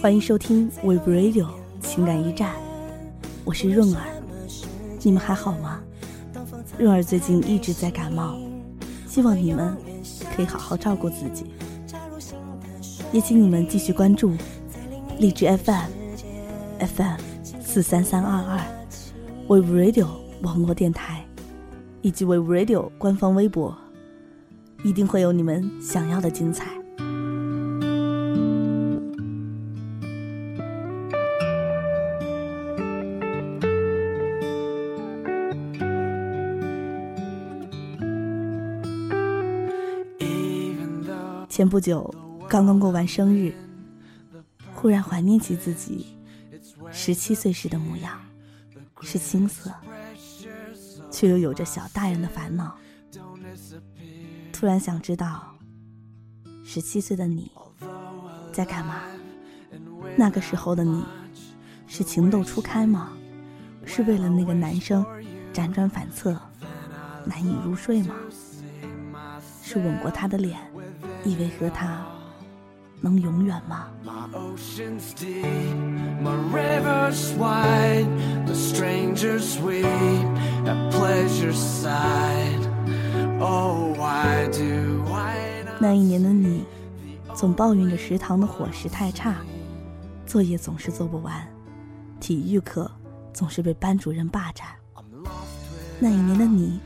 欢迎收听 Web Radio 情感驿站，我是润儿，你们还好吗？润儿最近一直在感冒，希望你们可以好好照顾自己，也请你们继续关注荔枝 FM FM 四三三二二 Web Radio 网络电台以及 Web Radio 官方微博，一定会有你们想要的精彩。前不久刚刚过完生日，忽然怀念起自己十七岁时的模样，是青涩，却又有着小大人的烦恼。突然想知道，十七岁的你在干嘛？那个时候的你，是情窦初开吗？是为了那个男生辗转反侧，难以入睡吗？是吻过他的脸？以为和他能永远吗？那一年的你，总抱怨着食堂的伙食太差，作业总是做不完，体育课总是被班主任霸占。那一年的你，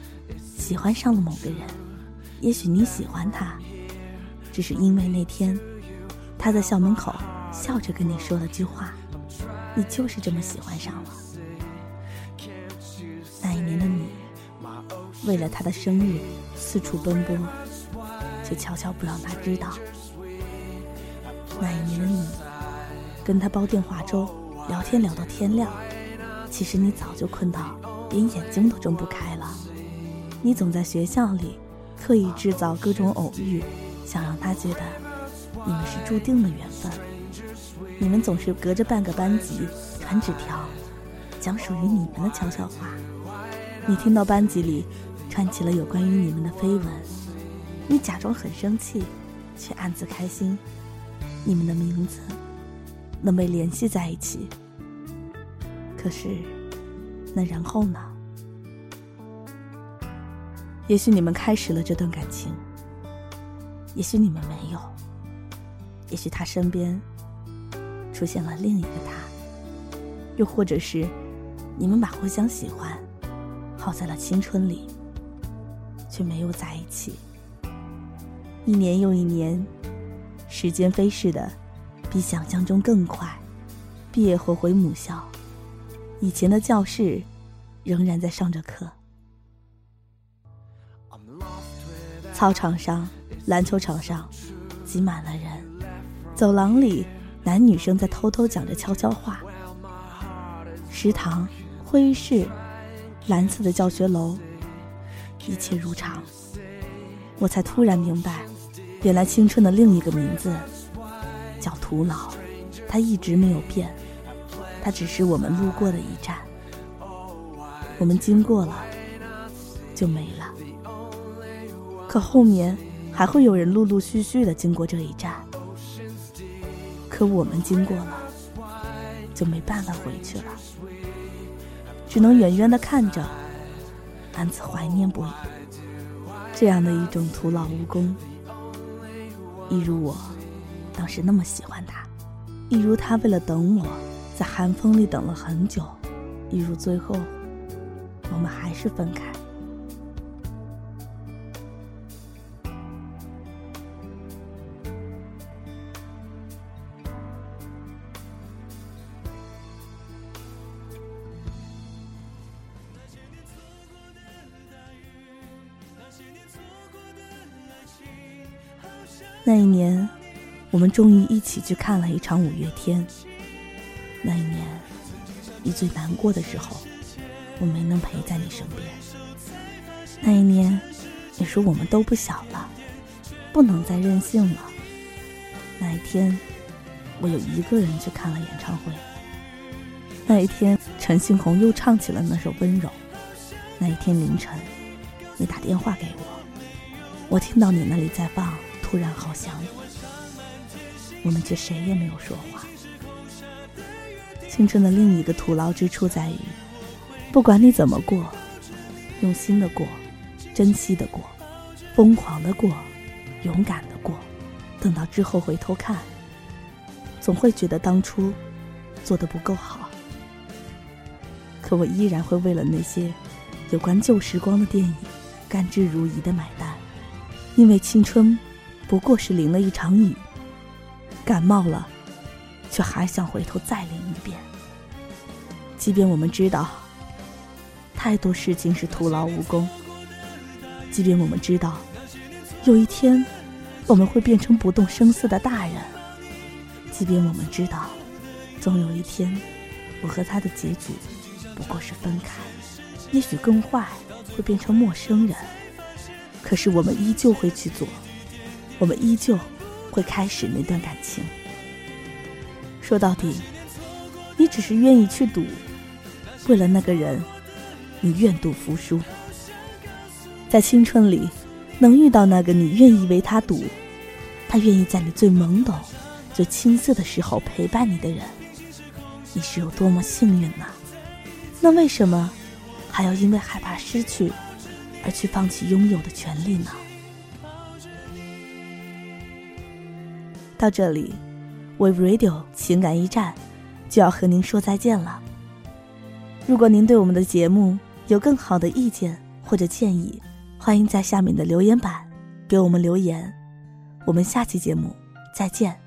喜欢上了某个人，也许你喜欢他。只是因为那天，他在校门口笑着跟你说了句话，你就是这么喜欢上了。那一年的你，为了他的生日四处奔波，却悄悄不让他知道。那一年的你，跟他煲电话粥，聊天聊到天亮，其实你早就困到连眼睛都睁不开了。你总在学校里刻意制造各种偶遇。想让他觉得你们是注定的缘分。你们总是隔着半个班级传纸条，讲属于你们的悄悄话。你听到班级里传起了有关于你们的绯闻，你假装很生气，却暗自开心。你们的名字能被联系在一起。可是，那然后呢？也许你们开始了这段感情。也许你们没有，也许他身边出现了另一个他，又或者是你们把互相喜欢耗在了青春里，却没有在一起。一年又一年，时间飞逝的比想象中更快。毕业后回母校，以前的教室仍然在上着课，操场上。篮球场上挤满了人，走廊里男女生在偷偷讲着悄悄话。食堂、会议室、蓝色的教学楼，一切如常。我才突然明白，原来青春的另一个名字叫徒劳，它一直没有变，它只是我们路过的一站。我们经过了，就没了。可后面。还会有人陆陆续续的经过这一站，可我们经过了，就没办法回去了，只能远远的看着，暗自怀念不已。这样的一种徒劳无功，一如我当时那么喜欢他，一如他为了等我在寒风里等了很久，一如最后我们还是分开。那一年，我们终于一起去看了一场五月天。那一年，你最难过的时候，我没能陪在你身边。那一年，你说我们都不小了，不能再任性了。那一天，我有一个人去看了演唱会。那一天，陈星红又唱起了那首《温柔》。那一天凌晨，你打电话给我，我听到你那里在放。突然好想你，我们却谁也没有说话。青春的另一个徒劳之处在于，不管你怎么过，用心的过，珍惜的过，疯狂的过，勇敢的过，等到之后回头看，总会觉得当初做的不够好。可我依然会为了那些有关旧时光的电影，甘之如饴的买单，因为青春不过是淋了一场雨，感冒了。却还想回头再淋一遍。即便我们知道太多事情是徒劳无功，即便我们知道有一天我们会变成不动声色的大人，即便我们知道总有一天我和他的结局不过是分开，也许更坏，会变成陌生人，可是我们依旧会去做，我们依旧会开始那段感情。说到底，你只是愿意去赌，为了那个人，你愿赌服输。在青春里，能遇到那个你愿意为他赌，他愿意在你最懵懂、最青涩的时候陪伴你的人，你是有多么幸运呐！那为什么还要因为害怕失去而去放弃拥有的权利呢？到这里。，We Radio 情感驿站就要和您说再见了。如果您对我们的节目有更好的意见或者建议，欢迎在下面的留言板给我们留言。我们下期节目再见。